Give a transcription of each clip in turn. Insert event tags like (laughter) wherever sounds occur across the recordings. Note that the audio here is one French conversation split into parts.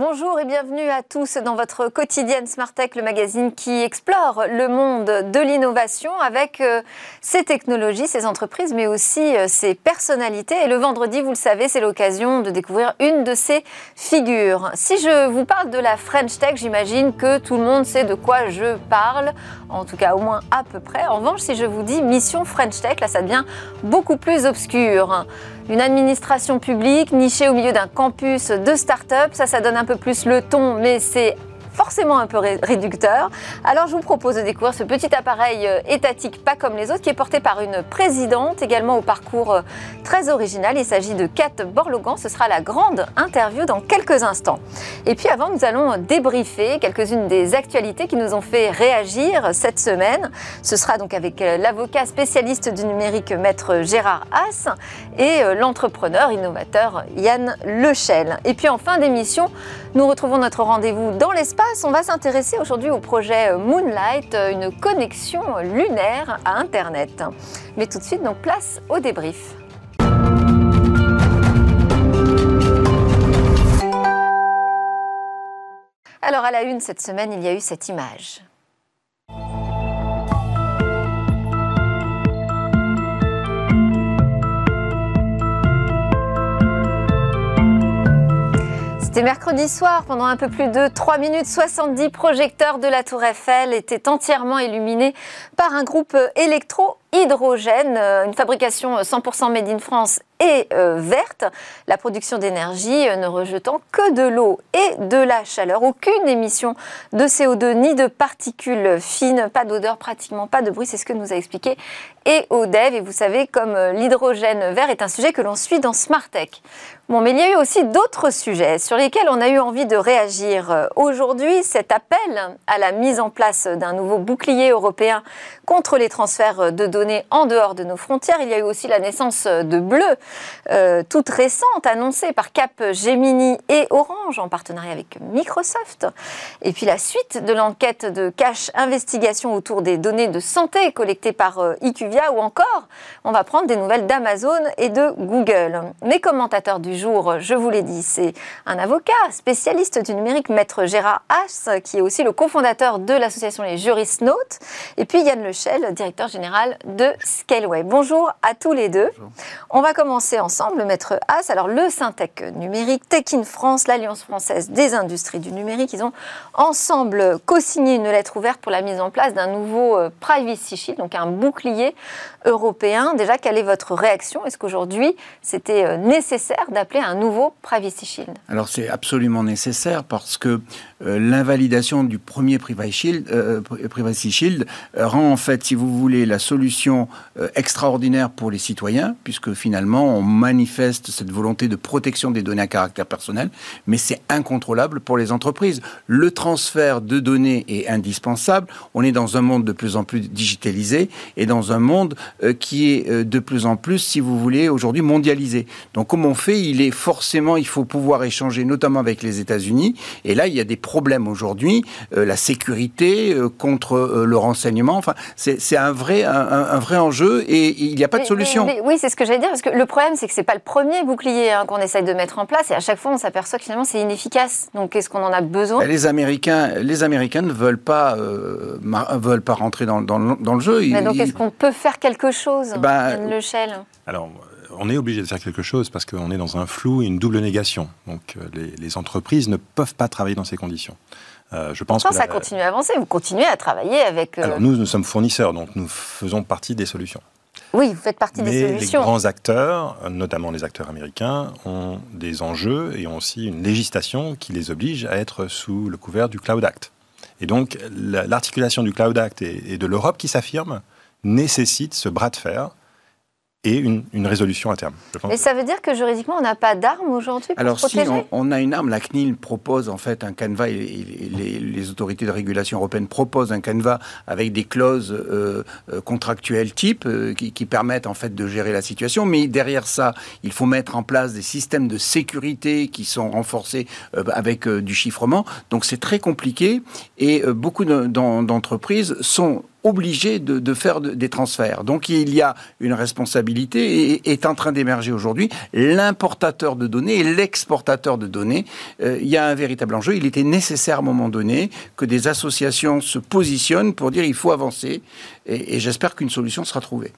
Bonjour et bienvenue à tous dans votre quotidienne Smart Tech, le magazine qui explore le monde de l'innovation avec euh, ses technologies, ses entreprises, mais aussi euh, ses personnalités. Et le vendredi, vous le savez, c'est l'occasion de découvrir une de ces figures. Si je vous parle de la French Tech, j'imagine que tout le monde sait de quoi je parle, en tout cas au moins à peu près. En revanche, si je vous dis mission French Tech, là ça devient beaucoup plus obscur. Une administration publique nichée au milieu d'un campus de start-up, ça, ça donne un peu plus le ton, mais c'est forcément un peu réducteur. Alors je vous propose de découvrir ce petit appareil euh, étatique pas comme les autres qui est porté par une présidente également au parcours euh, très original. Il s'agit de Kat Borlogan. Ce sera la grande interview dans quelques instants. Et puis avant, nous allons débriefer quelques-unes des actualités qui nous ont fait réagir cette semaine. Ce sera donc avec euh, l'avocat spécialiste du numérique maître Gérard Haas et l'entrepreneur innovateur Yann Lechel. Et puis en fin d'émission, nous retrouvons notre rendez-vous dans l'espace on va s'intéresser aujourd'hui au projet Moonlight, une connexion lunaire à Internet. Mais tout de suite, donc place au débrief. Alors à la une cette semaine, il y a eu cette image. C'était mercredi soir, pendant un peu plus de 3 minutes, 70 projecteurs de la Tour Eiffel étaient entièrement illuminés par un groupe électro-hydrogène, euh, une fabrication 100% made in France et euh, verte, la production d'énergie euh, ne rejetant que de l'eau et de la chaleur, aucune émission de CO2 ni de particules fines, pas d'odeur, pratiquement pas de bruit, c'est ce que nous a expliqué et Odev. Et vous savez, comme l'hydrogène vert est un sujet que l'on suit dans Smart Tech. Bon, mais il y a eu aussi d'autres sujets sur lesquels on a eu envie de réagir. Aujourd'hui, cet appel à la mise en place d'un nouveau bouclier européen contre les transferts de données en dehors de nos frontières. Il y a eu aussi la naissance de Bleu, euh, toute récente, annoncée par Cap Gemini et Orange en partenariat avec Microsoft. Et puis la suite de l'enquête de cache investigation autour des données de santé collectées par euh, IQVIA ou encore, on va prendre des nouvelles d'Amazon et de Google. Mes commentateurs du je vous l'ai dit, c'est un avocat spécialiste du numérique, maître Gérard Haas, qui est aussi le cofondateur de l'association Les Juristes Notes, et puis Yann Lechel, directeur général de Scaleway. Bonjour à tous les deux. On va commencer ensemble, maître Haas. Alors, le Syntec numérique, Tech in France, l'Alliance française des industries du numérique, ils ont ensemble co-signé une lettre ouverte pour la mise en place d'un nouveau euh, Privacy Shield, donc un bouclier européen. Déjà, quelle est votre réaction? Est-ce qu'aujourd'hui, c'était euh, nécessaire d'appeler un nouveau Privacy Shield Alors c'est absolument nécessaire parce que euh, l'invalidation du premier Privacy Shield, euh, euh, rend en fait, si vous voulez, la solution extraordinaire pour les citoyens, puisque finalement on manifeste cette volonté de protection des données à caractère personnel, mais c'est incontrôlable pour les entreprises. Le transfert de données est indispensable. On est dans un monde de plus en plus digitalisé et dans un monde qui est de plus en plus, si vous voulez, aujourd'hui mondialisé. Donc comment on fait Il est forcément, il faut pouvoir échanger, notamment avec les États-Unis. Et là, il y a des problèmes aujourd'hui, euh, la sécurité euh, contre euh, le renseignement. Enfin, c'est un vrai, un, vrai enjeu et il n'y a pas de solution. oui, c'est ce que j'allais dire, parce que le problème, c'est que c'est pas le premier bouclier hein, qu'on essaye de mettre en place et à chaque fois, on s'aperçoit que finalement, c'est inefficace. Donc, est-ce qu'on en a besoin? Les Américains, les Américains ne veulent pas, veulent pas rentrer dans, dans, le jeu. Mais donc, est-ce qu'on peut faire quelque chose, ben, le Shell Alors, on est obligé de faire quelque chose parce qu'on est dans un flou et une double négation. Donc euh, les, entreprises ne peuvent pas travailler dans ces conditions. Euh, je pense que ça continue à avancer? Vous continuez à travailler avec. Euh, Alors nous, nous sommes fournisseurs, donc nous faisons partie des solutions. Oui, vous faites partie des solutions. Les grands acteurs, notamment les acteurs américains, ont des enjeux et ont aussi une législation qui les oblige à être sous le couvert du Cloud Act. Et donc l'articulation du Cloud Act et de l'Europe qui s'affirme nécessite ce bras de fer et une, résolution à terme. Mais ça veut dire que juridiquement, on n'a pas d'arme aujourd'hui pour Alors si, on, a une arme. La CNIL propose en fait un canevas, et, les, autorités de régulation européennes proposent un canevas avec des clauses euh, euh, contractuelles type euh, qui, permettent en fait de gérer la situation. Mais derrière ça, il faut mettre en place des systèmes de sécurité qui sont renforcés avec du chiffrement. Donc c'est très compliqué et beaucoup d'entreprises sont obligés de, faire des transferts. Donc il y a une responsabilité et est en train d'émerger aujourd'hui l'importateur de données et l'exportateur de données. Euh, il y a un véritable enjeu. Il était nécessaire à un moment donné que des associations se positionnent pour dire il faut avancer et, j'espère qu'une solution sera trouvée.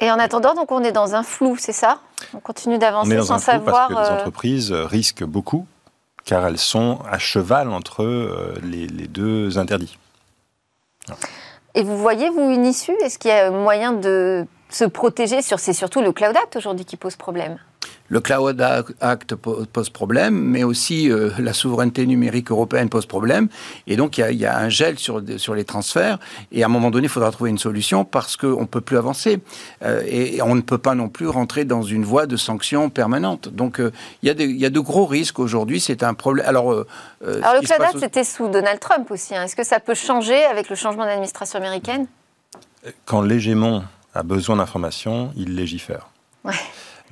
Et en attendant, donc on est dans un flou, c'est ça? On continue d'avancer sans savoir. Parce que les euh, entreprises risquent beaucoup, car elles sont à cheval entre euh, les, les deux interdits. Et vous voyez, vous, une issue? Est-ce qu'il y a moyen de se protéger sur, c'est surtout le Cloud Act aujourd'hui qui pose problème le Cloud Act pose problème, mais aussi euh, la souveraineté numérique européenne pose problème. Et donc, il y, a, un gel sur, sur les transferts. Et à un moment donné, il faudra trouver une solution parce qu'on ne peut plus avancer. Euh, et, on ne peut pas non plus rentrer dans une voie de sanctions permanente. Donc, euh, il, y a il, y a de gros risques aujourd'hui. C'est un problème. Alors, Alors le Cloud Act, c'était sous Donald Trump aussi. Hein. Est-ce que ça peut changer avec le changement d'administration américaine? Quand l'hégémon a besoin d'informations, il légifère. Ouais.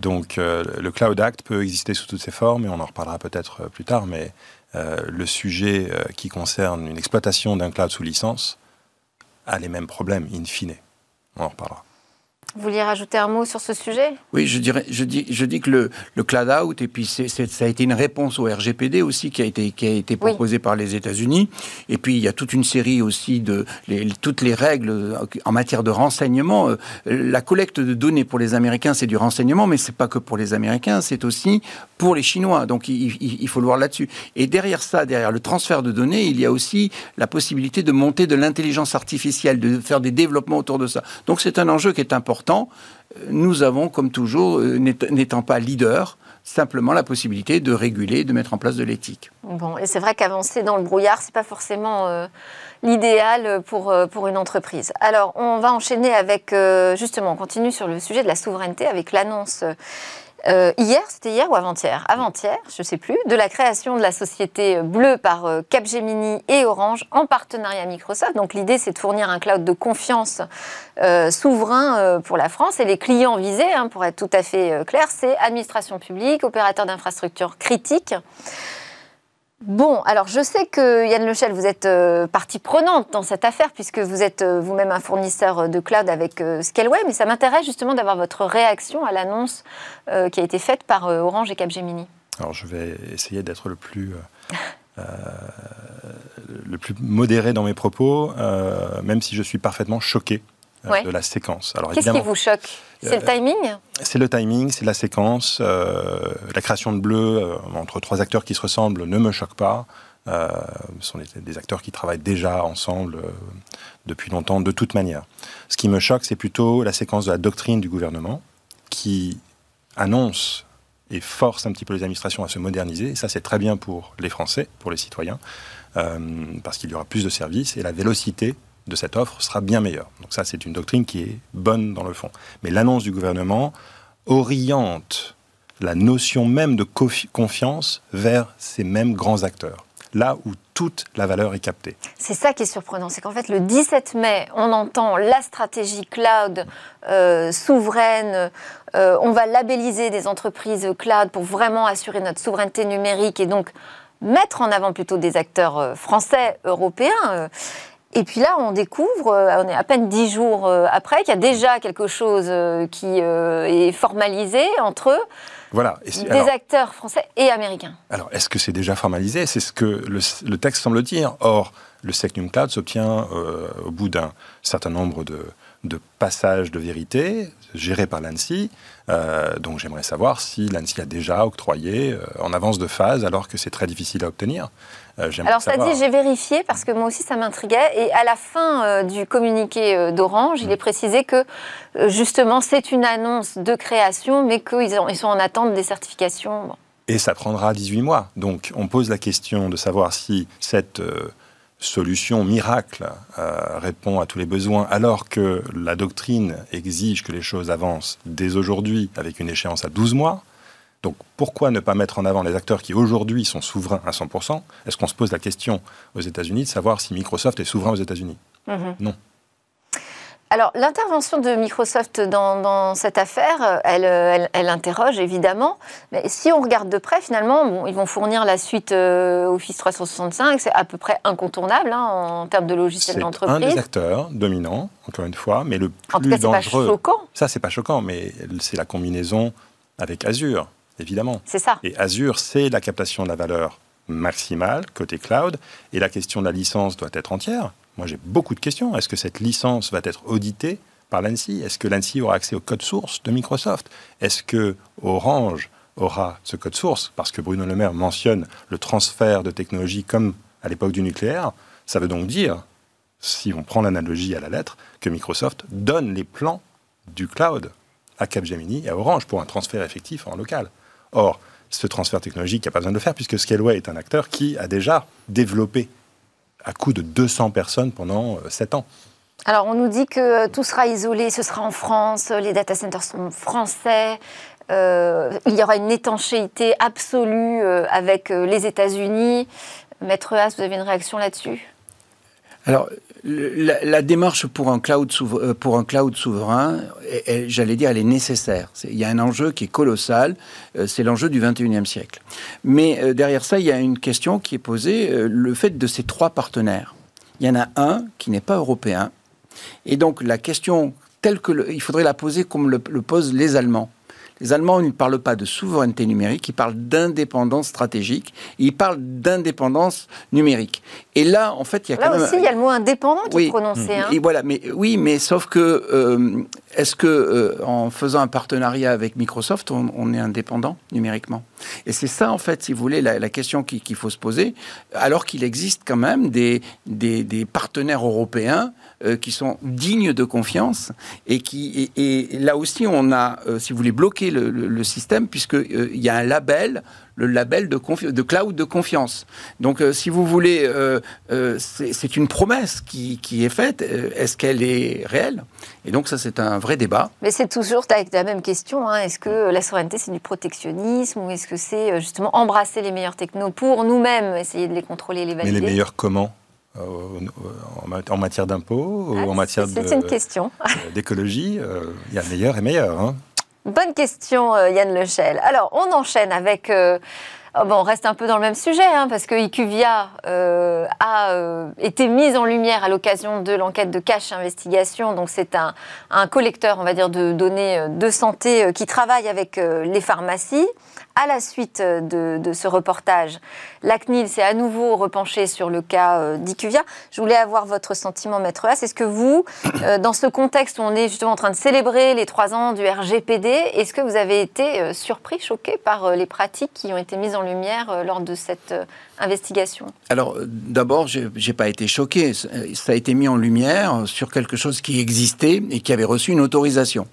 Donc euh, le Cloud Act peut exister sous toutes ses formes, et on en reparlera peut-être euh, plus tard, mais euh, le sujet qui concerne une exploitation d'un cloud sous licence a les mêmes problèmes, in fine. On en reparlera. Vous vouliez rajouter un mot sur ce sujet? Oui, je, dirais, je, dis, je dis que le, le cloud out, et puis ça a été une réponse au RGPD aussi qui a été, qui a été proposé par les États-Unis. Et puis il y a toute une série aussi de les, toutes les règles en matière de renseignement. Euh, la collecte de données pour les Américains, c'est du renseignement, mais c'est pas que pour les Américains, c'est aussi pour les Chinois. Donc il, il, faut le voir là-dessus. Et derrière ça, derrière le transfert de données, il y a aussi la possibilité de monter de l'intelligence artificielle, de faire des développements autour de ça. Donc c'est un enjeu qui est important nous avons, comme toujours, euh, n'étant pas leader, simplement la possibilité de réguler, de mettre en place de l'éthique. Bon, et c'est vrai qu'avancer dans le brouillard, c'est pas forcément euh, l'idéal pour, euh, pour une entreprise. Alors, on va enchaîner avec, justement, on continue sur le sujet de la souveraineté avec l'annonce euh, hier, c'était hier ou avant-hier? Avant-hier, je ne sais plus, de la création de la société bleue par euh, Capgemini et Orange en partenariat Microsoft. Donc l'idée, c'est de fournir un cloud de confiance euh, souverain pour la France. Et les clients visés, hein, pour être tout à fait clair, c'est administration publique, opérateurs d'infrastructures critiques. Bon, alors je sais que Yann Lechel, vous êtes euh, partie prenante dans cette affaire puisque vous êtes euh, vous-même un fournisseur de cloud avec euh, Scaleway, mais ça m'intéresse justement d'avoir votre réaction à l'annonce qui a été faite par Orange et Capgemini. Alors je vais essayer d'être le plus le plus modéré dans mes propos, même si je suis parfaitement choqué de la séquence. Qu'est-ce qui vous choque? C'est le timing C'est le timing, c'est la séquence. Euh, la création de Bleu euh, entre trois acteurs qui se ressemblent ne me choque pas. Euh, ce sont des, acteurs qui travaillent déjà ensemble depuis longtemps, de toute manière. Ce qui me choque, c'est plutôt la séquence de la doctrine du gouvernement qui annonce et force un petit peu les administrations à se moderniser. Et ça, c'est très bien pour les Français, pour les citoyens, parce qu'il y aura plus de services et la vélocité de cette offre sera bien meilleure. Donc ça, c'est une doctrine qui est bonne dans le fond. Mais l'annonce du gouvernement oriente la notion même de confiance vers ces mêmes grands acteurs, là où toute la valeur est captée. C'est ça qui est surprenant, c'est qu'en fait le 17 mai, on entend la stratégie cloud euh, souveraine, euh, on va labelliser des entreprises cloud pour vraiment assurer notre souveraineté numérique et donc mettre en avant plutôt des acteurs euh, français, européens. Et puis là, on découvre, euh, on est à peine dix jours euh, après, qu'il y a déjà quelque chose euh, qui est formalisé entre eux. Voilà. des acteurs français et américains. Alors, est-ce que c'est déjà formalisé? C'est ce que le, texte semble dire. Or, le Secnum Cloud s'obtient au bout d'un certain nombre de, de passages de vérité gérés par l'ANSI. donc j'aimerais savoir si l'ANSI a déjà octroyé en avance de phase alors que c'est très difficile à obtenir. Euh, Alors ça dit, j'ai vérifié parce que moi aussi ça m'intriguait. Et à la fin euh, du communiqué euh, d'Orange, il mm. est précisé que justement c'est une annonce de création, mais qu'ils ils sont en attente des certifications. Et ça prendra 18 mois. Donc on pose la question de savoir si cette solution miracle répond à tous les besoins, alors que la doctrine exige que les choses avancent dès aujourd'hui avec une échéance à 12 mois. Donc pourquoi ne pas mettre en avant les acteurs qui aujourd'hui sont souverains à 100% Est-ce qu'on se pose la question aux États-Unis de savoir si Microsoft est souverain aux États-Unis? Mhm. Non. Alors, l'intervention de Microsoft dans, cette affaire, elle, elle, interroge évidemment. Mais si on regarde de près, finalement, ils vont fournir la suite euh, Office 365. C'est à peu près incontournable hein, en termes de logiciels d'entreprise. C'est un des acteurs dominants, encore une fois, mais le plus en tout cas, dangereux. Pas choquant. Ça, c'est pas choquant, mais c'est la combinaison avec Azure, évidemment. C'est ça. Et Azure, c'est la captation de la valeur maximale côté cloud, et la question de la licence doit être entière. Moi, j'ai beaucoup de questions. Est-ce que cette licence va être auditée par l'ANSI Est-ce que l'ANSI aura accès au code source de Microsoft? Est-ce que Orange aura ce code source? Parce que Bruno Le Maire mentionne le transfert de technologie comme à l'époque du nucléaire. Ça veut donc dire, si on prend l'analogie à la lettre, que Microsoft donne les plans du cloud à Capgemini et à Orange pour un transfert effectif en local. Or, ce transfert technologique, il n'y a pas besoin de le faire puisque Scaleway est un acteur qui a déjà développé à coût de 200 personnes pendant 7 euh, ans. Alors, on nous dit que tout sera isolé, ce sera en France, les data centers sont français, euh, il y aura une étanchéité absolue euh, avec les États-Unis. Maître Haas, vous avez une réaction là-dessus? Alors, la, démarche pour un cloud, pour un cloud souverain, j'allais dire, elle est nécessaire. il y a un enjeu qui est colossal, c'est l'enjeu du 21e siècle. Mais derrière ça, il y a une question qui est posée, le fait de ces trois partenaires. Il y en a un qui n'est pas européen. Et donc la question telle que il faudrait la poser comme le posent les Allemands. Les Allemands ne parlent pas de souveraineté numérique, ils parlent d'indépendance stratégique, ils parlent d'indépendance numérique. Et là, en fait, il y a là quand aussi, il y a le mot indépendant qui est prononcé. Hein. Et voilà, mais oui, mais sauf que euh, est-ce que euh, en faisant un partenariat avec Microsoft, on, est indépendant numériquement? Et c'est ça, en fait, si vous voulez, la, question qu'il faut se poser, alors qu'il existe quand même des, des partenaires européens euh, qui sont dignes de confiance et qui et, là aussi on a, euh, si vous voulez, bloqué le, système puisqu'il euh, il y a un label le label de, de cloud de confiance. Donc, si vous voulez, c'est une promesse qui, qui est faite. Est-ce qu'elle est réelle? Et donc, ça, c'est un vrai débat. Mais c'est toujours avec la même question. Hein. Est-ce que la souveraineté, c'est du protectionnisme ou est-ce que c'est justement embrasser les meilleurs technos pour nous-mêmes, essayer de les contrôler, les valider Mais les meilleurs comment? En matière d'impôts ou ah, en matière d'écologie, euh, il y a meilleur et meilleur. Hein. Bonne question, euh, Yann Lechel. Alors, on enchaîne avec Oh, on reste un peu dans le même sujet, hein, parce que IQVIA euh, a euh, été mise en lumière à l'occasion de l'enquête de Cache Investigation. Donc, c'est un, collecteur, on va dire, de données euh, de santé qui travaille avec les pharmacies. À la suite de, ce reportage, la CNIL s'est à nouveau repenchée sur le cas d'IQVIA. Je voulais avoir votre sentiment, Maître Haas. Est-ce que vous, dans ce contexte où on est justement en train de célébrer les trois ans du RGPD, est-ce que vous avez été surpris, choqué par les pratiques qui ont été mises en lumière euh, lors de cette euh, investigation Alors, euh, d'abord, je n'ai pas été choqué. Ça a été mis en lumière sur quelque chose qui existait et qui avait reçu une autorisation.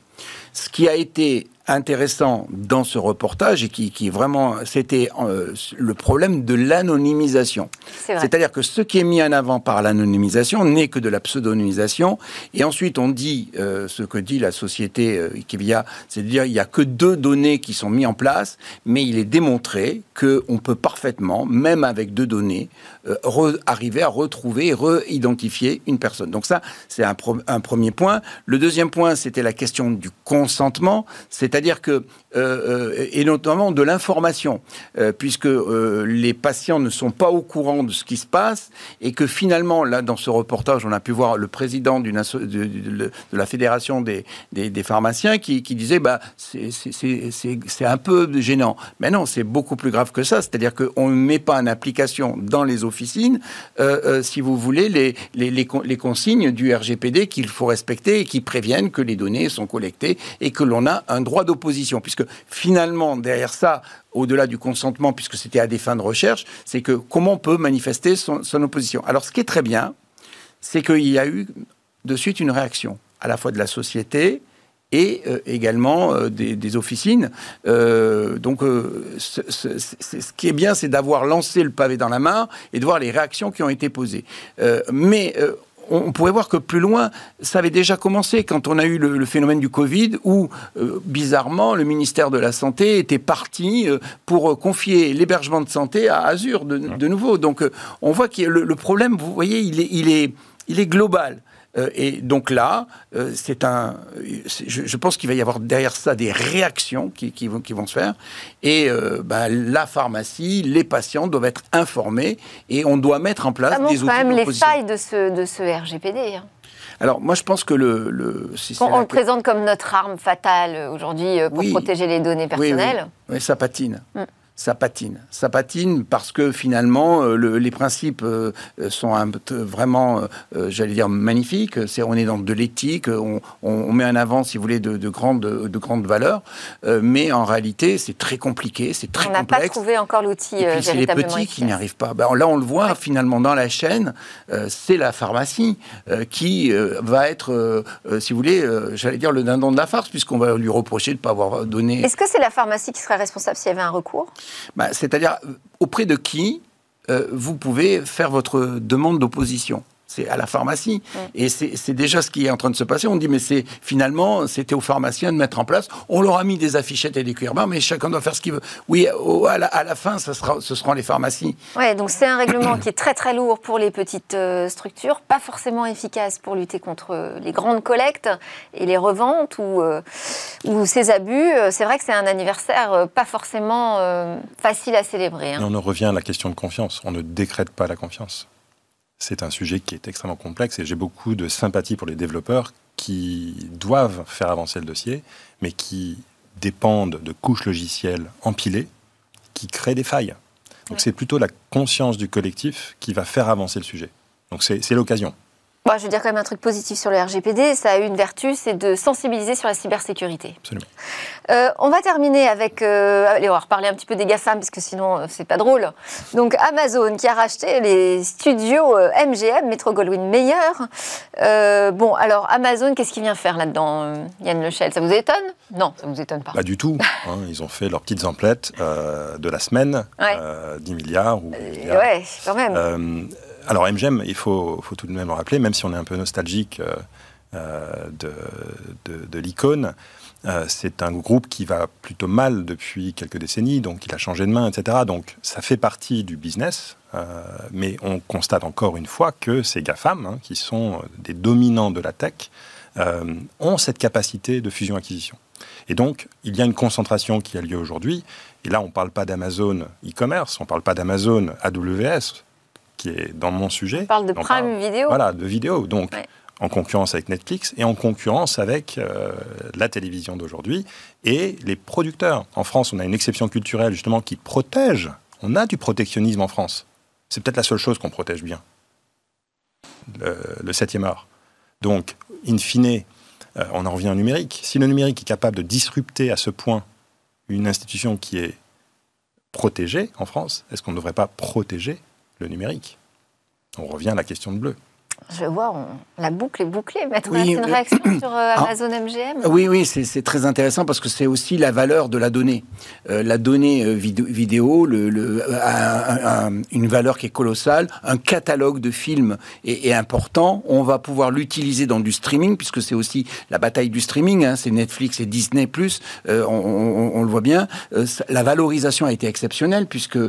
Ce qui a été intéressant dans ce reportage et qui, qui vraiment, c'était euh, le problème de l'anonymisation. C'est-à-dire que ce qui est mis en avant par l'anonymisation n'est que de la pseudonymisation. Et ensuite, on dit euh, ce que dit la société euh, c'est-à-dire il n'y a que deux données qui sont mises en place, mais il est démontré qu'on peut parfaitement, même avec deux données, euh, arriver à retrouver et re-identifier une personne. Donc ça, c'est un, premier point. Le deuxième point, c'était la question du consentement, c'est-à-dire que euh, euh, et notamment de l'information, puisque les patients ne sont pas au courant de ce qui se passe et que finalement, là, dans ce reportage, on a pu voir le président de, la fédération des, pharmaciens qui, disait, bah, c'est un peu gênant. Mais non, c'est beaucoup plus grave que ça. C'est-à-dire qu'on ne met pas en application dans les officines, si vous voulez, les, les, les consignes du RGPD qu'il faut respecter et qui préviennent que les données sont collectées et que l'on a un droit d'opposition, puisque finalement, derrière ça, au-delà du consentement, puisque c'était à des fins de recherche, c'est que comment on peut manifester son, opposition. Alors, ce qui est très bien, c'est qu'il y a eu de suite une réaction, à la fois de la société et euh, également euh, des, officines. Euh, donc, ce, qui est bien, c'est d'avoir lancé le pavé dans la main et de voir les réactions qui ont été posées. mais on pourrait voir que plus loin, ça avait déjà commencé quand on a eu le, phénomène du Covid, où bizarrement le ministère de la Santé était parti pour confier l'hébergement de santé à Azure de, nouveau. Donc on voit que le, problème, vous voyez, il est global. Euh, et donc là, euh, c'est un, je, je, pense qu'il va y avoir derrière ça des réactions qui, qui, vont, qui vont, se faire. Et euh, bah, la pharmacie, les patients doivent être informés et on doit mettre en place ça des outils. quand même les failles de ce, de ce RGPD. Hein. Alors moi je pense que le... le si on, on le présente comme notre arme fatale aujourd'hui pour oui, protéger les données personnelles. Oui, oui. oui ça patine. Mm ça patine. Ça patine parce que finalement, euh, le, les principes euh, sont un, vraiment, euh, j'allais dire, magnifiques. C'est, on est dans de l'éthique, on, on, met en avant, si vous voulez, de, de grandes, de grandes valeurs. mais en réalité, c'est très compliqué, c'est très complexe. On n'a pas trouvé encore l'outil Et puis, c'est les petits efficace. qui n'y arrivent pas. Ben, là, on le voit finalement dans la chaîne, c'est la pharmacie qui va être, si vous voulez, j'allais dire, le dindon de la farce, puisqu'on va lui reprocher de ne pas avoir donné... Est-ce que c'est la pharmacie qui serait responsable s'il y avait un recours? Bah, C'est-à-dire, auprès de qui euh, vous pouvez faire votre demande d'opposition? C'est à la pharmacie. Et c'est déjà ce qui est en train de se passer. On dit, mais c'est finalement, c'était aux pharmaciens de mettre en place. On leur a mis des affichettes et des cuir mais chacun doit faire ce qu'il veut. Oui, au, à, la, à, la, fin, ce, sera, ce seront les pharmacies. Oui, donc c'est un règlement qui est très très lourd pour les petites euh, structures, pas forcément efficace pour lutter contre les grandes collectes et les reventes ou, euh, ou ces abus. C'est vrai que c'est un anniversaire euh, pas forcément euh, facile à célébrer. Hein. Et on en revient à la question de confiance. On ne décrète pas la confiance c'est un sujet qui est extrêmement complexe et j'ai beaucoup de sympathie pour les développeurs qui doivent faire avancer le dossier, mais qui dépendent de couches logicielles empilées qui créent des failles. Donc ouais. c'est plutôt la conscience du collectif qui va faire avancer le sujet. Donc c'est l'occasion. Bon, je veux dire quand même un truc positif sur le RGPD. Ça a une vertu, c'est de sensibiliser sur la cybersécurité. Absolument. Euh, on va terminer avec. Euh, allez, on va reparler un petit peu des GAFAM, parce que sinon, euh, c'est pas drôle. Donc, Amazon qui a racheté les studios euh, MGM, Metro Goldwyn Mayer. Euh, bon, alors, Amazon, qu'est-ce qu'il vient faire là-dedans, Yann Lechel Ça vous étonne? Non, ça vous étonne pas. Pas du tout. (laughs) Hein, ils ont fait leurs petites emplettes de la semaine, ouais. 10 milliards ou. Milliards. ouais, quand même. Alors MGM, il faut, tout de même le rappeler, même si on est un peu nostalgique euh, de, de, l'icône, euh, c'est un groupe qui va plutôt mal depuis quelques décennies, donc il a changé de main, etc. Donc ça fait partie du business, euh, mais on constate encore une fois que ces GAFAM, hein, qui sont des dominants de la tech, ont cette capacité de fusion-acquisition. Et donc, il y a une concentration qui a lieu aujourd'hui. Et là, on ne parle pas d'Amazon e-commerce, on ne parle pas d'Amazon AWS, qui est dans mon sujet. On parle de Prime parle, Vidéo. Voilà, de vidéo. Donc, ouais. en concurrence avec Netflix et en concurrence avec euh, la télévision d'aujourd'hui et les producteurs. En France, on a une exception culturelle, justement, qui protège. On a du protectionnisme en France. C'est peut-être la seule chose qu'on protège bien. Le, le 7e art. Donc, in fine, euh, on en revient au numérique. Si le numérique est capable de disrupter à ce point une institution qui est protégée en France, est-ce qu'on ne devrait pas protéger le numérique. On revient à la question de bleu. Je vois, on... la boucle est bouclée. Maître, oui, une réaction sur euh, Amazon ah, MGM Oui, oui, c'est très intéressant parce que c'est aussi la valeur de la donnée. Euh, la donnée euh, vidéo, vidéo le, le, a, une valeur qui est colossale. Un catalogue de films est, est important. On va pouvoir l'utiliser dans du streaming puisque c'est aussi la bataille du streaming. Hein, c'est Netflix et Disney+. On, on, on, le voit bien. la valorisation a été exceptionnelle puisque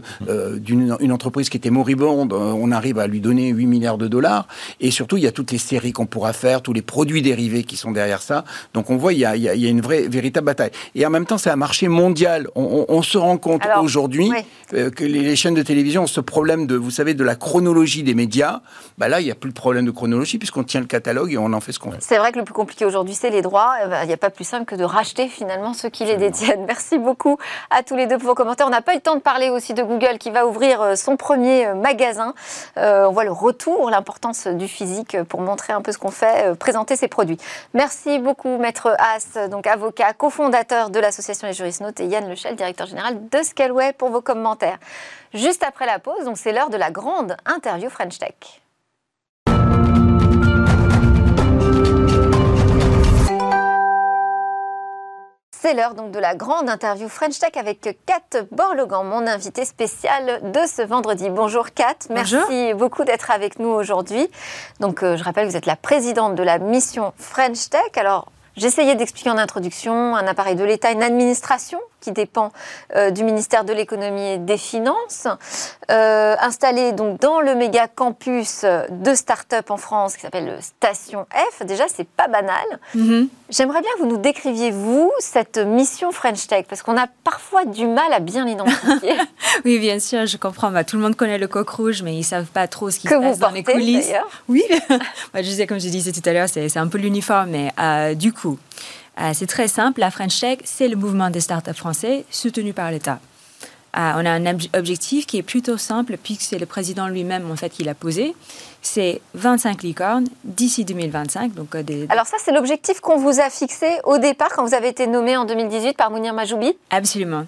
d'une une entreprise qui était moribonde, on arrive à lui donner 8 milliards de dollars. Et surtout, il y a toutes les séries qu'on pourra faire, tous les produits dérivés qui sont derrière ça. Donc on voit, il y a, il y a une vraie, véritable bataille. Et en même temps, c'est un marché mondial. On, on, on se rend compte aujourd'hui oui. euh, que les, les, chaînes de télévision ont ce problème de, vous savez, de la chronologie des médias. Bah là, il n'y a plus de problème de chronologie puisqu'on tient le catalogue et on en fait ce qu'on veut. C'est vrai que le plus compliqué aujourd'hui, c'est les droits. Il n'y a pas plus simple que de racheter finalement ceux qui les détiennent. Merci beaucoup à tous les deux pour vos commentaires. On n'a pas eu le temps de parler aussi de Google qui va ouvrir euh, son premier magasin. Euh, on voit le retour, l'importance du physique pour montrer un peu ce qu'on fait, euh, présenter ses produits. Merci beaucoup, Maître Haas, donc avocat, cofondateur de l'association Les Juristes Notes, et Yann Lechel, directeur général de Scaleway, pour vos commentaires. Juste après la pause, donc c'est l'heure de la grande interview French Tech. C'est l'heure donc de la grande interview French Tech avec Kat Borlogan, mon invitée spéciale de ce vendredi. Bonjour Kat, merci Bonjour. beaucoup d'être avec nous aujourd'hui. Donc euh, je rappelle que vous êtes la présidente de la mission French Tech. Alors J'essayais d'expliquer en introduction un appareil de l'État, une administration qui dépend du ministère de l'économie et des finances, installé donc dans le méga campus de start-up en France qui s'appelle Station F. Déjà, c'est pas banal. Mm-hmm. J'aimerais bien que vous nous décriviez, vous, cette mission French Tech, parce qu'on a parfois du mal à bien l'identifier. (laughs) oui, bien sûr, je comprends. Bah, tout le monde connaît le coq rouge, mais ils ne savent pas trop ce qui se passe dans les coulisses. Oui, (laughs) je disais, comme je disais tout à l'heure, c'est un peu l'uniforme, mais euh, du coup, euh, c'est très simple. La French Tech, c'est le mouvement des startups français soutenu par l'État. Euh, on a un objectif qui est plutôt simple, puisque c'est le président lui-même en fait qui l'a posé. C'est 25 licornes d'ici 2025. Donc, des... Alors ça, c'est l'objectif qu'on vous a fixé au départ quand vous avez été nommé en 2018 par Mounir Majoubi Absolument.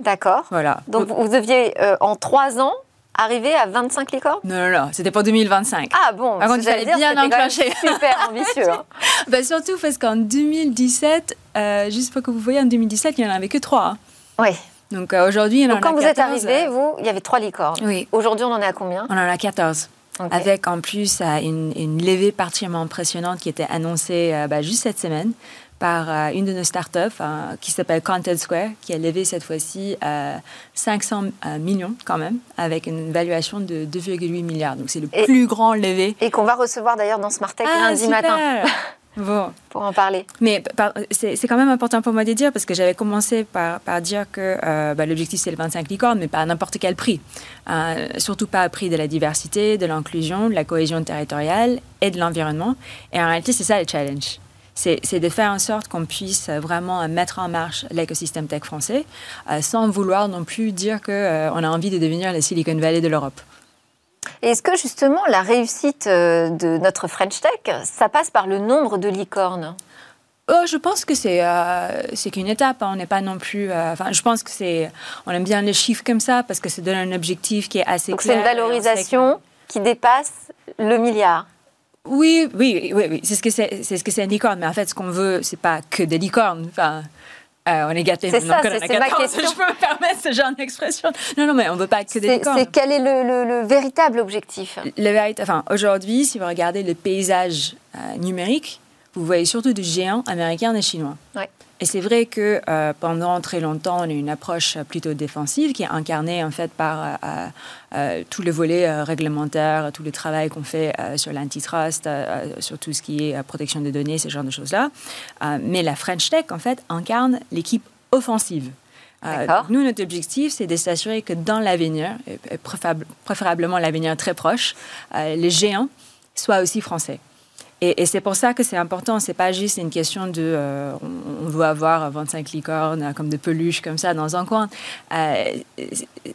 D'accord. Voilà. Donc vous deviez en trois ans arriver à 25 licornes? Non, non, non, c'était pour 2025. Ah bon, Par contre, il fallait bien enclencher. (laughs) Super ambitieux. Hein. (laughs) bah, surtout parce qu'en 2017, euh, juste pour que vous voyez, en 2017, il n'y en avait que trois. Hein. Oui. Donc euh, aujourd'hui, il en a quand vous êtes arrivé, vous, il y avait trois licornes. Oui. Aujourd'hui, on en est à combien? On en a 14. Avec en plus euh, une, une, levée particulièrement impressionnante qui était annoncée bah, juste cette semaine par euh, une de nos startups hein, qui s'appelle Content Square, qui a levé cette fois-ci 500 euh, euh, millions quand même, avec une valuation de 2,8 milliards. Donc c'est le plus grand levé. Et qu'on va recevoir d'ailleurs dans Smart Tech ah, lundi matin. (laughs) Bon. Pour en parler. Mais c'est quand même important pour moi de dire, parce que j'avais commencé par, par, dire que bah, l'objectif c'est le 25 licornes, mais pas à n'importe quel prix. surtout pas à prix de la diversité, de l'inclusion, de la cohésion territoriale et de l'environnement. Et en réalité, c'est ça le challenge c'est de faire en sorte qu'on puisse vraiment mettre en marche l'écosystème tech français euh, sans vouloir non plus dire qu'on euh, a envie de devenir la Silicon Valley de l'Europe. Est-ce que justement la réussite euh, de notre French Tech, ça passe par le nombre de licornes? Oh, je pense que c'est c'est qu'une étape. Hein. On n'est pas non plus. Enfin, je pense que c'est. On aime bien les chiffres comme ça parce que ça donne un objectif qui est assez. Donc c'est une valorisation qui dépasse le milliard. Oui, oui, oui, oui. c'est ce que c'est, c'est ce que c'est une licorne. Mais en fait, ce qu'on veut, c'est pas que des licornes. Enfin, euh, on est gâtés. C'est ça, c'est ma question. (laughs) Je peux me permettre ce genre d'expression. Non, non, mais on veut pas que des licornes. C'est quel est le, le, véritable objectif? Le. Enfin, aujourd'hui, si vous regardez le paysage euh, numérique, vous voyez surtout des géants américains et chinois. Ouais. Et c'est vrai que euh, pendant très longtemps, on a une approche plutôt défensive qui est incarnée en fait par euh, euh, tout le volet réglementaire, tout le travail qu'on fait sur l'antitrust, sur tout ce qui est protection des données, ce genre de choses-là. mais la French Tech, en fait, incarne l'équipe offensive. nous, notre objectif, c'est de s'assurer que dans l'avenir, préférablement l'avenir très proche, les géants soient aussi français. Et, c'est pour ça que c'est important. C'est pas juste une question de euh, on, veut avoir 25 licornes euh, comme de peluches comme ça dans un coin. Euh,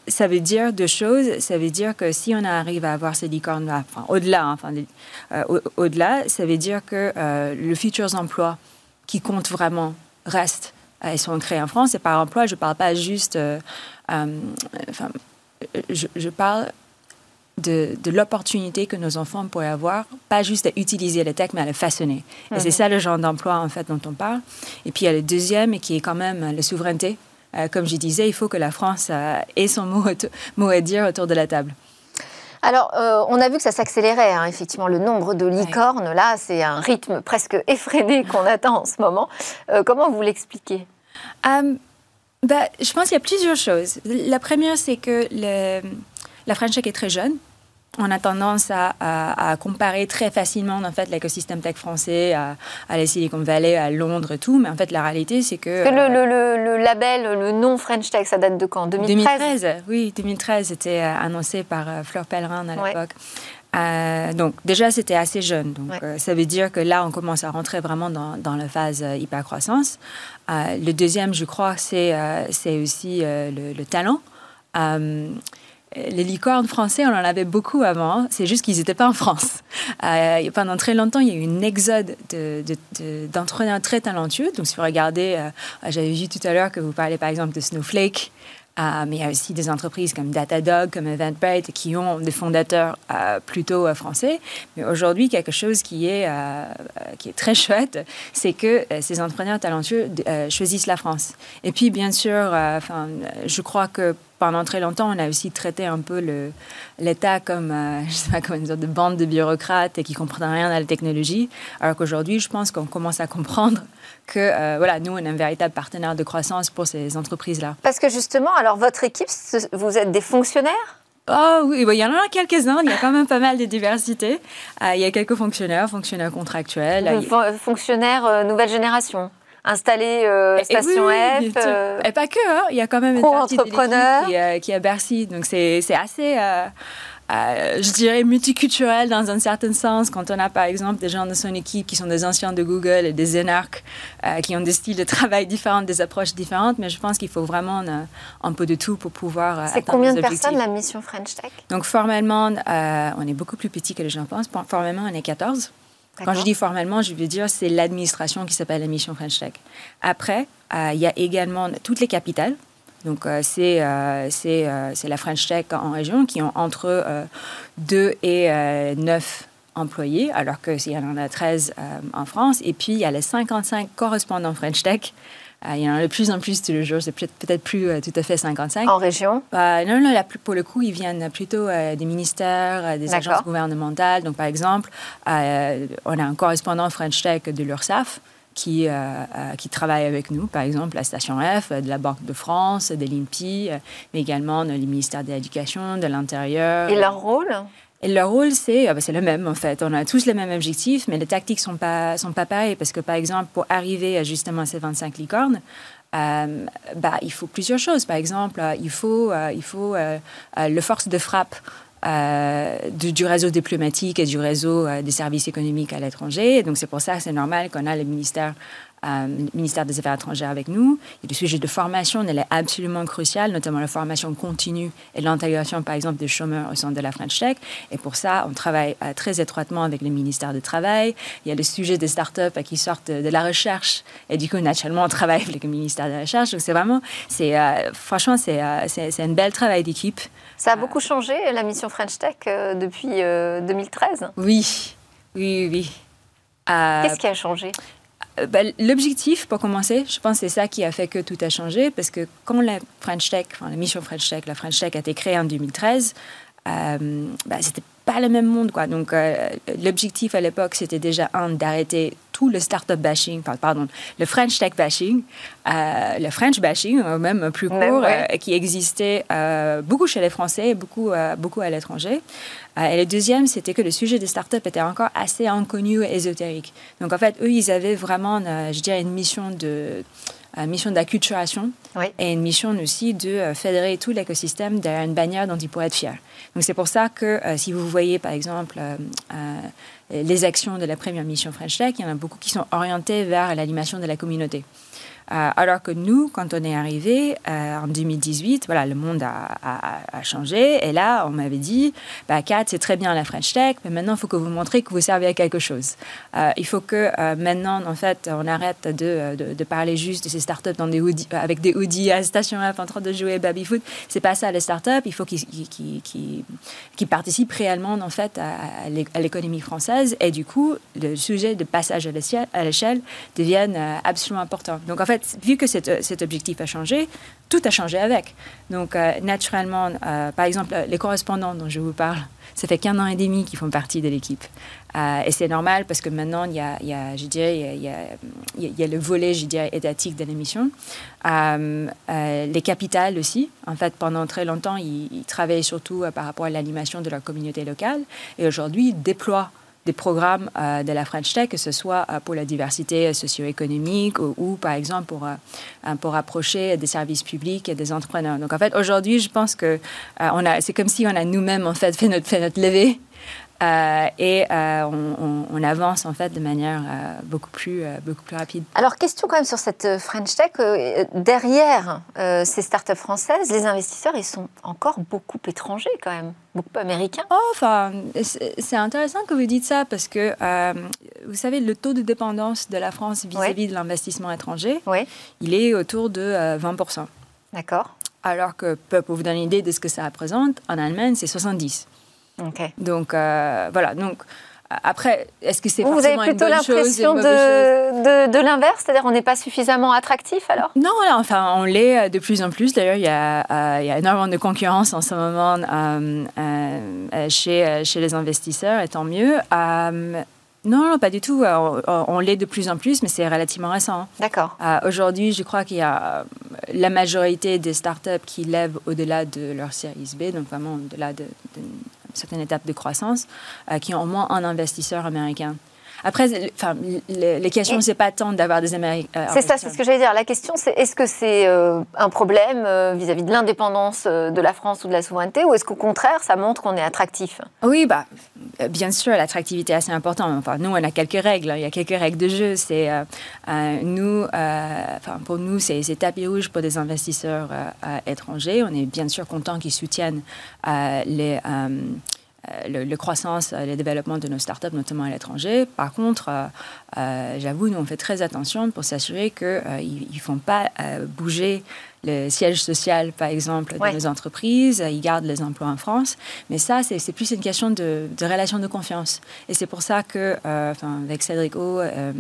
ça veut dire deux choses. Ça veut dire que si on arrive à avoir ces licornes-là, au-delà, hein, au-delà, ça veut dire que le futurs emplois qui comptent vraiment restent. Ils sont créés en France. Et par emploi, je ne parle pas juste. enfin, je parle de, l'opportunité que nos enfants pourraient avoir, pas juste à utiliser le tech, mais à le façonner. Et c'est mhm. ça le genre d'emploi, en fait, dont on parle. Et puis, il y a le deuxième, qui est quand même la souveraineté. Euh, comme je disais, il faut que la France euh, ait son mot, mot, à dire autour de la table. Alors, euh, on a vu que ça s'accélérait, hein, effectivement, le nombre de licornes. Là, c'est un rythme presque (laughs) effréné qu'on attend en ce moment. comment vous l'expliquez? Bah, Je pense qu'il y a plusieurs choses. La première, c'est que le, la French Tech est très jeune. On a tendance à, comparer très facilement en fait l'écosystème tech français à, à, la Silicon Valley, à Londres et tout, mais en fait la réalité c'est que le, label, le nom French Tech, ça date de quand? 2013. 2013, oui, 2013 c'était euh, annoncé par euh, Fleur Pellerin à l'époque. Euh, donc déjà c'était assez jeune, donc ça veut dire que là on commence à rentrer vraiment dans, dans la phase hyper croissance. le deuxième, je crois, c'est c'est aussi le, le, talent les licornes français, on en avait beaucoup avant. C'est juste qu'ils n'étaient pas en France. (laughs) Euh, pendant très longtemps, il y a eu une exode d'entrepreneurs de, très talentueux. Donc, si vous regardez, euh, j'avais vu tout à l'heure que vous parlez par exemple de Snowflake. Euh, mais il y a aussi des entreprises comme Datadog, comme Eventbrite, qui ont des fondateurs plutôt français. Mais aujourd'hui, quelque chose qui est, qui est très chouette, c'est que ces entrepreneurs talentueux choisissent la France. Et puis, bien sûr, je crois que pendant très longtemps, on a aussi traité un peu l'État comme, euh, (laughs) je sais pas, comme une sorte de bande de bureaucrates et qui ne comprennent rien à la technologie. Alors qu'aujourd'hui, je pense qu'on commence à comprendre que voilà, nous, on est un véritable partenaire de croissance pour ces entreprises-là. Parce que justement, alors votre équipe, vous êtes des fonctionnaires? Oh oui, il y en a quelques-uns, il y a quand même pas mal de diversité. il y a quelques fonctionnaires, fonctionnaires contractuels. Fonctionnaires nouvelle génération installés euh, Station F. Euh, et pas que, hein. il y a quand même une partie de qui, euh, qui est à Bercy. Donc c'est assez, je dirais, multiculturel dans un certain sens. Quand on a par exemple des gens de son équipe qui sont des anciens de Google et des énarques, qui ont des styles de (laughs) travail différents, des approches différentes, mais je pense qu'il faut vraiment un peu de tout pour pouvoir. C'est combien de personnes la mission French Tech? Donc formellement, on est beaucoup plus petit que les gens pensent. Formellement, on est 14. Quand je dis formellement, je veux dire c'est l'administration qui s'appelle la mission French Tech. Après, euh, il y a également toutes les capitales. Donc, euh, c'est euh, c'est la French Tech en région qui ont entre 2 et 9 employés, alors qu'il y en a 13 en France. Et puis, il y a les 55 correspondants French Tech il y en a de plus en plus tous les jours, c'est peut-être plus tout à fait 55. En région? Non, non, pour le coup, ils viennent plutôt des ministères, des agences gouvernementales. Donc, par exemple, on a un correspondant French Tech de l'URSSAF qui, qui travaille avec nous, par exemple, la Station F, de la Banque de France, de l'INPI, mais également le ministère de l'Éducation, de l'Intérieur. Et leur rôle? Et leur rôle, c'est ah c'est le même en fait. On a tous les mêmes objectifs, mais les tactiques sont pas sont pas pareilles parce que par exemple, pour arriver à justement ces 25 licornes, euh, bah, il faut plusieurs choses. Par exemple, euh, il faut euh, il faut le force de frappe. Du, du, réseau diplomatique et du réseau des services économiques à l'étranger. Donc c'est pour ça que c'est normal qu'on a le ministère euh, ministère des Affaires étrangères avec nous. Et le sujet de formation, elle est absolument crucial, notamment la formation continue et l'intégration, par exemple, des chômeurs au sein de la French Tech. Et pour ça, on travaille euh, très étroitement avec le ministère du Travail. Il y a le sujet des startups euh, qui sortent de la recherche. Et du coup, naturellement, on travaille avec le ministère de la Recherche. Donc c'est vraiment, c'est, franchement, c'est, c'est, un bel travail d'équipe. Ça a beaucoup changé, la mission French Tech, depuis 2013 Oui, oui, oui. Qu'est-ce qui a changé? Euh, bah, l'objectif, pour commencer, je pense que c'est ça qui a fait que tout a changé, parce que quand la French Tech, enfin, la mission French Tech, la French Tech a été créée en 2013, euh, bah, c'était pas le même monde. Quoi. Donc, euh, l'objectif à l'époque, c'était déjà, un, d'arrêter tout le startup bashing, pardon, le French tech bashing, euh, le French bashing, même plus court, qui existait beaucoup chez les Français, beaucoup, beaucoup à l'étranger. et le deuxième, c'était que le sujet des startups était encore assez inconnu et ésotérique. Donc, en fait, eux, ils avaient vraiment, je dirais, une mission de mission d'acculturation et une mission aussi de euh, fédérer tout l'écosystème derrière une bannière dont ils pourraient être fiers. Donc c'est pour ça que euh, si vous voyez par exemple euh, les actions de la première mission French Tech, il y en a beaucoup qui sont orientées vers l'animation de la communauté. Euh, alors que nous, quand on est arrivé euh, en 2018, voilà, le monde a, changé. Et là, on m'avait dit, bah, c'est très bien la French Tech, mais maintenant, il faut que vous montrez que vous servez à quelque chose. Euh, il faut que maintenant, en fait, on arrête de, parler juste de ces startups dans des avec des hoodies à Station F en train de jouer baby foot. C'est pas ça, les startups. Il faut qu'ils qu participent réellement, en fait, à, l'économie française. Et du coup, le sujet de passage à l'échelle devienne absolument important. Donc, en fait, vu que cet, objectif a changé, tout a changé avec. Donc, euh, naturellement, euh, par exemple, les correspondants dont je vous parle, ça fait qu'un an et demi qu'ils font partie de l'équipe. Euh, et c'est normal parce que maintenant, il y a, je dirais, il y a, le volet, je dirais, étatique de l'émission. les capitales aussi. En fait, pendant très longtemps, ils, ils travaillaient surtout par rapport à l'animation de leur communauté locale. Et aujourd'hui, ils déploient des programmes euh, de la French Tech, que ce soit euh, pour la diversité socio-économique ou, par exemple, pour, euh, pour approcher des services publics et des entrepreneurs. Donc, en fait, aujourd'hui, je pense que on c'est comme si on a nous-mêmes, en fait, fait notre, fait notre levée euh, et euh, on, avance en fait de manière euh, beaucoup, plus, beaucoup plus rapide. Alors, question quand même sur cette French Tech. derrière ces startups françaises, les investisseurs, ils sont encore beaucoup étrangers quand même, beaucoup américains. Oh, enfin, c'est intéressant que vous dites ça parce que, vous savez, le taux de dépendance de la France vis-à-vis de l'investissement étranger, il est autour de 20%. D'accord. Alors que, pour vous donner une idée de ce que ça représente, en Allemagne, c'est 70%. Donc euh, voilà. Donc après, est-ce que c'est Vous avez plutôt l'impression de, de, de l'inverse, c'est-à-dire on n'est pas suffisamment attractif alors? Non, enfin on l'est euh, de plus en plus. D'ailleurs, il, euh, il, y a énormément de concurrence en ce moment chez, chez les investisseurs, et tant mieux. Non, pas du tout. On, l'est de plus en plus, mais c'est relativement récent. D'accord. Aujourd'hui, je crois qu'il y a la majorité des startups qui lèvent au-delà de leur série B, donc vraiment au-delà d'une de, certaine étape de croissance, qui ont au moins un investisseur américain. Après, enfin, les, questions, c'est pas tant d'avoir des Américains. Euh, c'est ça, c'est ce que j'allais dire. La question, c'est est-ce que c'est euh, un problème euh, vis-à-vis de l'indépendance de la France ou de la souveraineté, ou est-ce qu'au contraire, ça montre qu'on est attractif? Oui, bah, bien sûr, l'attractivité est assez importante. Enfin, nous, on a quelques règles. Hein. Il y a quelques règles de jeu. C'est nous, enfin, pour nous, c'est tapis rouge pour des investisseurs étrangers. On est bien sûr content qu'ils soutiennent les euh, le, croissance, euh, le développement de nos startups, notamment à l'étranger. Par contre, euh, j'avoue, nous, on fait très attention pour s'assurer qu'ils ne font pas bouger le siège social, par exemple, de nos entreprises. Ils gardent les emplois en France. Mais ça, c'est plus une question de, de, relation de confiance. Et c'est pour ça que, euh, avec Cédric O, euh,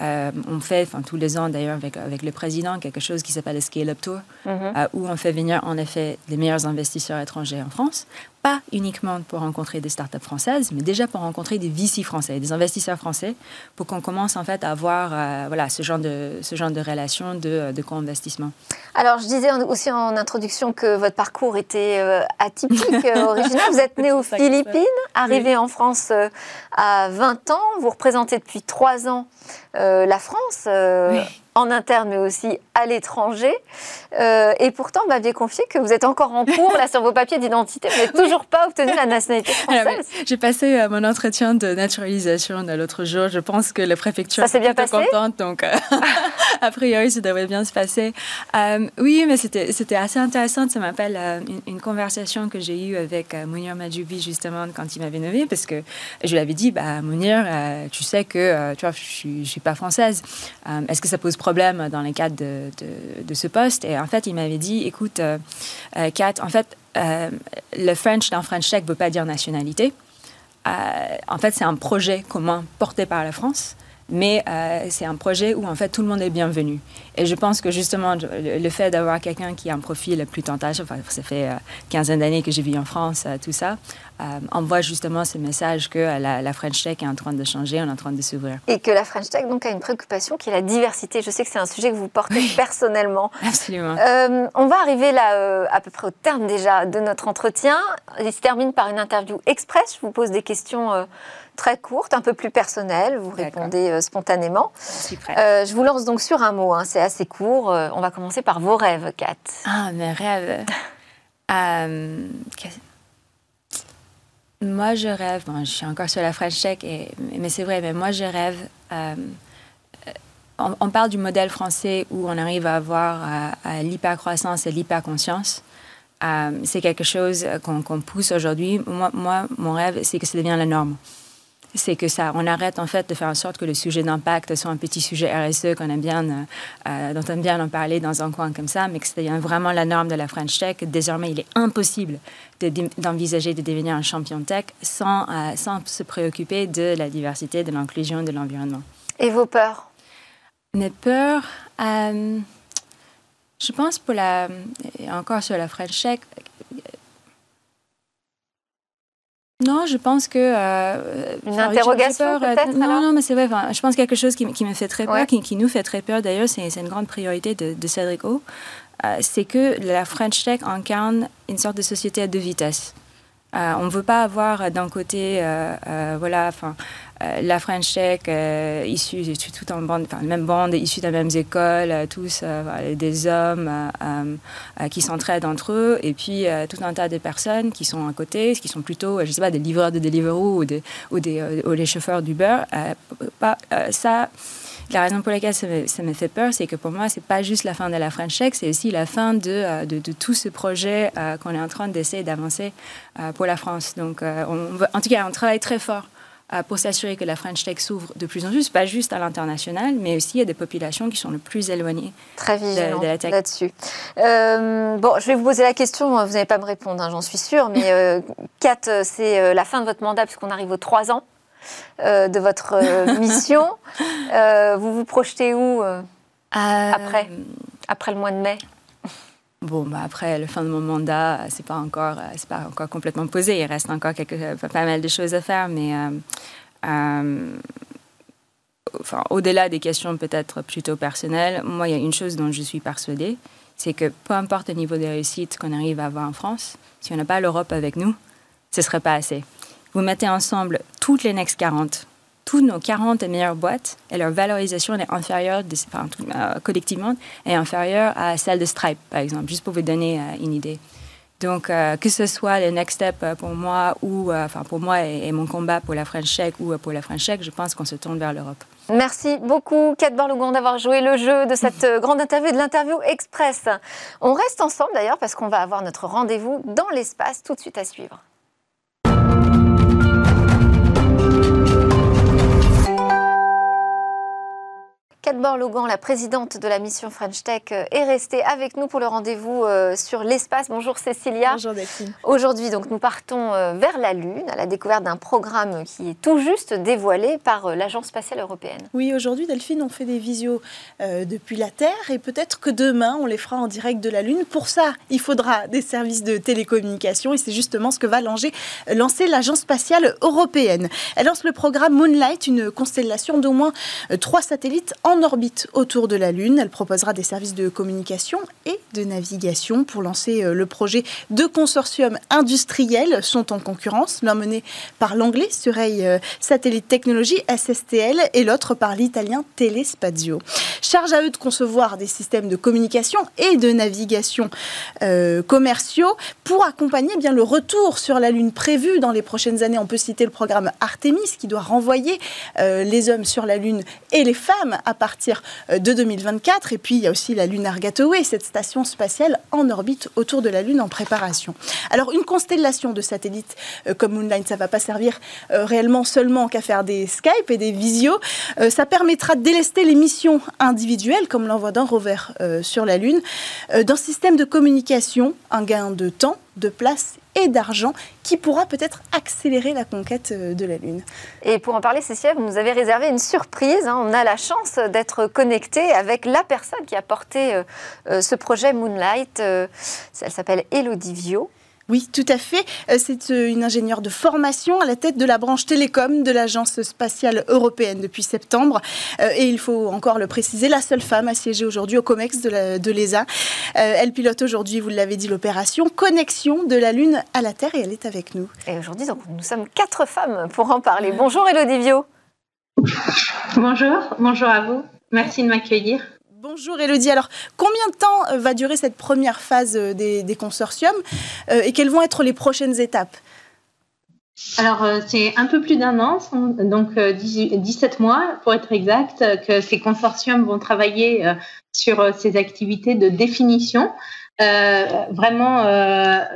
euh, on fait, tous les ans d'ailleurs, avec, avec le président, quelque chose qui s'appelle le Scale Up Tour, mm-hmm. où on fait venir, en effet, les meilleurs investisseurs étrangers en France. Pas uniquement pour rencontrer des startups françaises, mais déjà pour rencontrer des VC français, des investisseurs français, pour qu'on commence en fait à avoir voilà, ce, genre de, ce genre de relation de, de co-investissement. Alors, je disais aussi en introduction que votre parcours était euh, atypique, euh, (laughs) original. Vous êtes né aux Philippines, arrivé en France euh, à 20 ans. Vous représentez depuis 3 ans la France en interne, mais aussi à l'étranger. Euh, et pourtant, vous m'aviez confié que vous êtes encore en cours là sur vos papiers d'identité. Vous n'avez toujours pas obtenu la nationalité (laughs) française. J'ai passé euh, mon entretien de naturalisation l'autre jour. Je pense que la préfecture est bien passé contente, donc euh, (laughs) a priori, ça devrait bien se passer. oui, mais c'était assez intéressant. Ça m'appelle une, conversation que j'ai eue avec Mounir Majoubi justement quand il m'avait nommé, parce que je lui avais dit, bah, Mounir, tu sais que tu vois, je ne suis pas française. Est-ce que ça pose problème problème dans le cadre de, de, ce poste. Et en fait, il m'avait dit, écoute, euh, euh, Kat, en fait, euh, le French dans French Tech ne veut pas dire nationalité. en fait, c'est un projet commun porté par la France mais c'est un projet où en fait tout le monde est bienvenu. Et je pense que justement le, fait d'avoir quelqu'un qui a un profil plus tentage, enfin ça fait 15 d'années que j'ai vis en France, tout ça, euh, envoie justement ce message que la, la, French Tech est en train de changer, on est en train de s'ouvrir. Et que la French Tech donc a une préoccupation qui est la diversité. Je sais que c'est un sujet que vous portez personnellement. (laughs) Absolument. Euh, on va arriver là euh, à peu près au terme déjà de notre entretien. Il se termine par une interview express. Je vous pose des questions très courtes, un peu plus personnelles. Vous répondez spontanément. Je, prête. je vous lance donc sur un mot. Hein. c'est assez court. on va commencer par vos rêves, Kat. Ah, mes rêves. (laughs) Moi, je rêve, je suis encore sur la French Tech, et, mais c'est vrai, mais moi, je rêve. Euh, on, parle du modèle français où on arrive à avoir euh, l'hypercroissance et l'hyperconscience. Euh, c'est quelque chose qu'on pousse aujourd'hui. Moi, moi, mon rêve, c'est que ça devienne la norme c'est que ça, on arrête en fait de faire en sorte que le sujet d'impact soit un petit sujet RSE qu'on aime bien, euh, euh, dont on aime bien en parler dans un coin comme ça, mais que devient vraiment la norme de la French Tech. Désormais, il est impossible d'envisager de, devenir un champion tech sans, euh, sans se préoccuper de la diversité, de l'inclusion, de l'environnement. Et vos peurs? Mes peurs, je pense pour la, encore sur la French Tech, non, je pense que... Euh, Une interrogation euh, peut-être Non, non, mais c'est vrai. je pense quelque chose qui, qui me fait très peur, qui, nous fait très peur d'ailleurs, c'est une grande priorité de, de Cédric O, euh, c'est que la French Tech incarne une sorte de société à deux vitesses. on ne veut pas avoir d'un côté, voilà, enfin, euh, la French Tech, euh, issue, tout en bande, enfin, même bande, issus des mêmes écoles, euh, tous des hommes qui s'entraident entre eux, et puis tout un tas de personnes qui sont à côté, qui sont plutôt, je sais pas, des livreurs de Deliveroo ou, des, ou, des, ou les chauffeurs d'Uber. pas, ça, la raison pour laquelle ça me, fait peur, c'est que pour moi, c'est pas juste la fin de la French Tech, c'est aussi la fin de, de, tout ce projet qu'on est en train d'essayer d'avancer pour la France. Donc, on, en tout cas, on travaille très fort pour s'assurer que la French Tech s'ouvre de plus en plus, pas juste à l'international, mais aussi à des populations qui sont le plus éloignées Très de, la tech. là-dessus. Euh, bon, je vais vous poser la question, vous n'allez pas me répondre, hein, j'en suis sûre, mais (laughs) euh, Kat, c'est euh, la fin de votre mandat puisqu'on arrive aux trois ans de votre (laughs) mission. vous vous projetez où après, après le mois de mai? Bon, bah après, le fin de mon mandat, c'est pas c'est pas encore complètement posé. Il reste encore quelques, pas mal de choses à faire, mais enfin, au-delà des questions peut-être plutôt personnelles, moi, il y a une chose dont je suis persuadée, c'est que peu importe le niveau de réussite qu'on arrive à avoir en France, si on n'a pas l'Europe avec nous, ce ne serait pas assez. Vous mettez ensemble toutes les Next 40, toutes nos 40 meilleures boîtes, et leur valorisation est inférieure, euh, collectivement, est inférieure à celle de Stripe, par exemple, juste pour vous donner euh, une idée. Donc, euh, que ce soit le next step pour moi ou, pour moi et, mon combat pour la French Tech ou pour la French Tech, je pense qu'on se tourne vers l'Europe. Merci beaucoup, Kate Borlougon, d'avoir joué le jeu de cette grande interview, de l'interview express. On reste ensemble d'ailleurs parce qu'on va avoir notre rendez-vous dans l'espace tout de suite à suivre. Kate Borlogan, la présidente de la mission French Tech, euh, est restée avec nous pour le rendez-vous euh, sur l'espace. Bonjour Cécilia. Bonjour Delphine. Aujourd'hui, donc, nous partons euh, vers la Lune à la découverte d'un programme qui est tout juste dévoilé par l'Agence spatiale européenne. Oui, aujourd'hui, Delphine, on fait des visios depuis la Terre et peut-être que demain, on les fera en direct de la Lune. Pour ça, il faudra des services de télécommunication et c'est justement ce que va lancer l'Agence spatiale européenne. Elle lance le programme Moonlight, une constellation d'au moins trois satellites en orbite autour de la Lune. Elle proposera des services de communication et de navigation pour lancer euh, le projet. Deux consortiums industriels sont en concurrence, l'un mené par l'anglais Surrey euh, Satellite Technology, SSTL, et l'autre par l'italien Telespazio. Charge à eux de concevoir des systèmes de communication et de navigation euh, commerciaux pour accompagner bien le retour sur la Lune prévu dans les prochaines années. On peut citer le programme Artemis qui doit renvoyer les hommes sur la Lune et les femmes à partir euh, de 2024. Et puis, il y a aussi la Lunar Gateway, cette station spatiale en orbite autour de la Lune en préparation. Alors, une constellation de satellites euh, comme Moonlight, ça va pas servir euh, réellement seulement qu'à faire des Skype et des visios. ça permettra de délester les missions individuelles, comme l'envoi d'un rover sur la Lune, d'un système de communication, un gain de temps, de place et d'argent qui pourra peut-être accélérer la conquête euh, de la Lune. Et pour en parler, Cécilia, vous nous avez réservé une surprise. Hein. On a la chance d'être connecté avec la personne qui a porté euh, euh, ce projet Moonlight. Elle s'appelle Elodie Vio. Oui, tout à fait. Euh, c'est euh, une ingénieure de formation à la tête de la branche télécom de l'Agence spatiale européenne depuis septembre. Euh, et il faut encore le préciser, la seule femme à siéger aujourd'hui au COMEX de l'ESA. Elle pilote aujourd'hui, vous l'avez dit, l'opération Connexion de la Lune à la Terre et elle est avec nous. Et aujourd'hui, donc, nous sommes quatre femmes pour en parler. Bonjour Elodie Vio. Bonjour, bonjour à vous. Merci de m'accueillir. Bonjour Elodie. Alors, combien de temps euh, va durer cette première phase euh, des, consortiums euh, et quelles vont être les prochaines étapes? Alors, c'est un peu plus d'un an, donc 17 mois pour être exact, que ces consortiums vont travailler sur ces activités de définition. Vraiment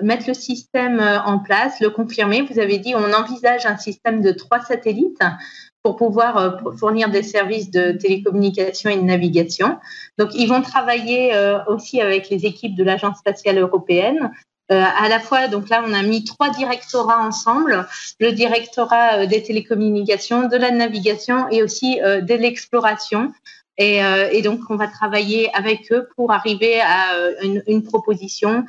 mettre le système en place, le confirmer. Vous avez dit, on envisage un système de trois satellites pour pouvoir euh, fournir des services de télécommunication et de navigation. Donc, ils vont travailler euh, aussi avec les équipes de l'Agence spatiale européenne. Euh, à la fois, donc là, on a mis trois directorats ensemble, le directorat des télécommunications, de la navigation et aussi de l'exploration. Et, et, donc, on va travailler avec eux pour arriver à une, une proposition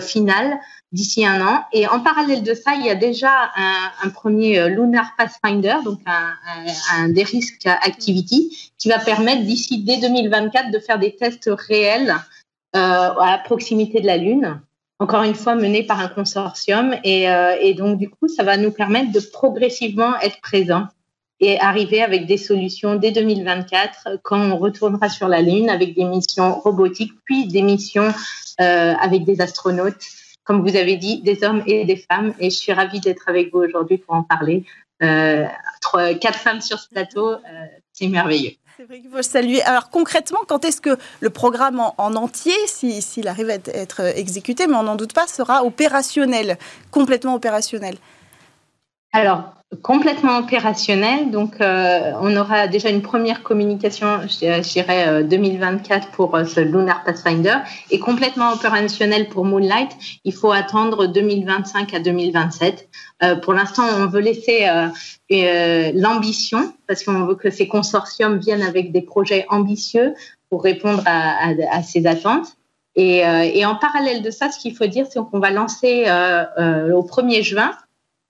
finale d'ici un an. Et en parallèle de ça, il y a déjà un, premier euh, Lunar Pathfinder, donc un, des risques activity, qui va permettre d'ici dès 2024 de faire des tests réels euh, à proximité de la Lune. Encore une fois, mené par un consortium. Euh, et donc, du coup, ça va nous permettre de progressivement être présents et arriver avec des solutions dès 2024 quand on retournera sur la Lune avec des missions robotiques, puis des missions euh, avec des astronautes comme vous avez dit, des hommes et des femmes. Et je suis ravie d'être avec vous aujourd'hui pour en parler. Euh, trois, quatre femmes sur ce plateau, euh, c'est merveilleux. C'est vrai qu'il faut saluer. Alors concrètement, quand est-ce que le programme en, entier, s'il arrive à être exécuté, mais on n'en doute pas, sera opérationnel, complètement opérationnel? Alors, complètement opérationnel. Donc, euh, on aura déjà une première communication, je dirais 2024 euh, pour euh, ce Lunar Pathfinder, et complètement opérationnel pour Moonlight. Il faut attendre 2025 à 2027. pour l'instant, on veut laisser l'ambition parce qu'on veut que ces consortiums viennent avec des projets ambitieux pour répondre à, à, ces attentes. Et, et, en parallèle de ça, ce qu'il faut dire, c'est qu'on va lancer au 1er juin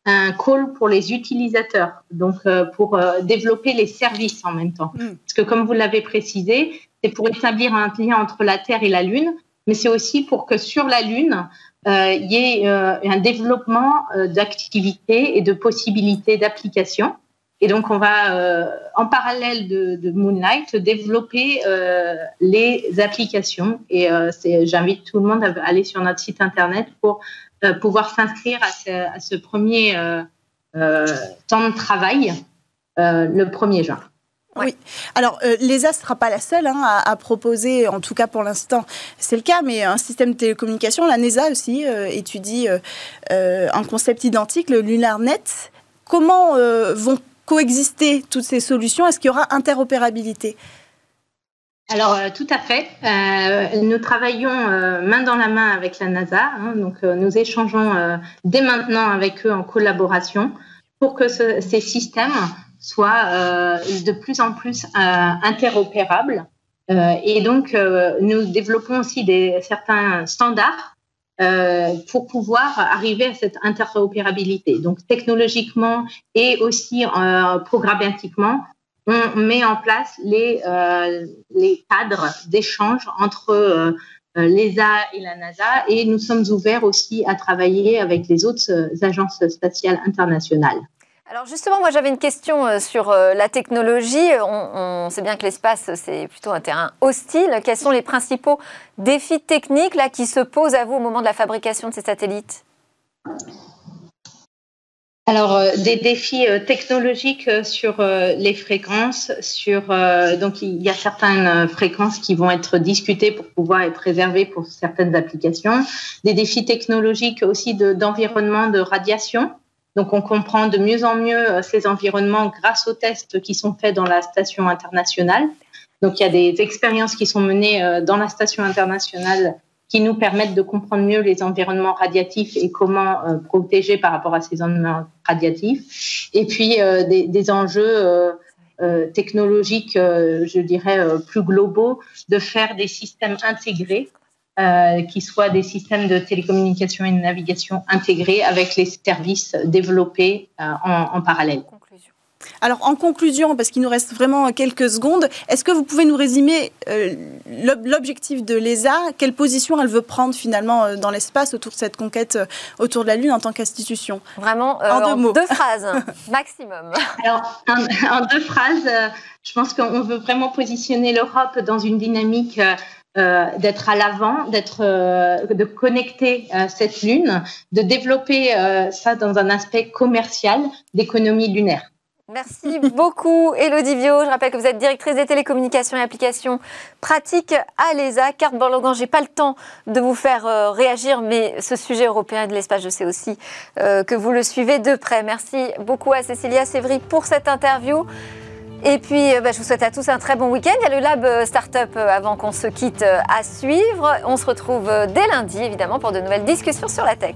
un call pour les utilisateurs, donc pour développer les services en même temps. Mm. Parce que comme vous l'avez précisé, c'est pour établir un lien entre la Terre et la Lune, mais c'est aussi pour que sur la Lune, il y ait un développement d'activités et de possibilités d'application. Et donc, on va, euh, en parallèle de, Moonlight, développer euh, les applications. Et euh, j'invite tout le monde à aller sur notre site internet pour pouvoir s'inscrire à, ce, premier temps de travail le 1er juin. Oui. Alors, l'ESA ne sera pas la seule hein, à, proposer, en tout cas pour l'instant, c'est le cas, mais un système de télécommunication. La NESA aussi étudie un concept identique, le LunarNet. Comment vont coexister toutes ces solutions? Est-ce qu'il y aura interopérabilité? Alors euh, tout à fait. Euh, nous travaillons euh, main dans la main avec la NASA, hein, donc nous échangeons dès maintenant avec eux en collaboration pour que ces systèmes soient de plus en plus interopérables. et donc nous développons aussi des, certains standards euh, pour pouvoir arriver à cette interopérabilité. Donc technologiquement et aussi euh, programmatiquement, on met en place les, euh, cadres d'échange entre euh, l'ESA et la NASA et nous sommes ouverts aussi à travailler avec les autres agences spatiales internationales. Alors justement, moi j'avais une question euh, sur euh, la technologie. On, sait bien que l'espace, c'est plutôt un terrain hostile. Quels sont les principaux défis techniques là, qui se posent à vous au moment de la fabrication de ces satellites? Alors, euh, des défis technologiques sur les fréquences, sur donc il y a certaines fréquences qui vont être discutées pour pouvoir être réservées pour certaines applications. Des défis technologiques aussi d'environnement de radiation. Donc, on comprend de mieux en mieux euh, ces environnements grâce aux tests qui sont faits dans la station internationale. Donc, il y a des expériences qui sont menées euh, dans la station internationale qui nous permettent de comprendre mieux les environnements radiatifs et comment euh, protéger par rapport à ces environnements radiatifs. Et puis, des, enjeux technologiques, je dirais, plus globaux, de faire des systèmes intégrés euh, qui soient des systèmes de télécommunication et de navigation intégrés avec les services développés euh, en, parallèle. Alors en conclusion, parce qu'il nous reste vraiment quelques secondes, est-ce que vous pouvez nous résumer euh, l'objectif de l'ESA? Quelle position elle veut prendre finalement dans l'espace autour de cette conquête autour de la Lune en tant qu'institution? Vraiment en, deux, mots. deux phrases (laughs) maximum. Alors en, deux phrases, je pense qu'on veut vraiment positionner l'Europe dans une dynamique euh, d'être à l'avant, d'être, euh, de connecter euh, cette lune, de développer ça dans un aspect commercial d'économie lunaire. Merci beaucoup, Elodie Vio. Je rappelle que vous êtes directrice des télécommunications et applications pratiques à l'ESA. Carte Borlogan, j'ai pas le temps de vous faire réagir, mais ce sujet européen de l'espace, je sais aussi que vous le suivez de près. Merci beaucoup à Cécilia Sévry pour cette interview. Et puis, euh, bah, je vous souhaite à tous un très bon week-end. Il y a le Lab euh, Startup euh, avant qu'on se quitte à suivre. On se retrouve dès lundi, évidemment, pour de nouvelles discussions sur la tech.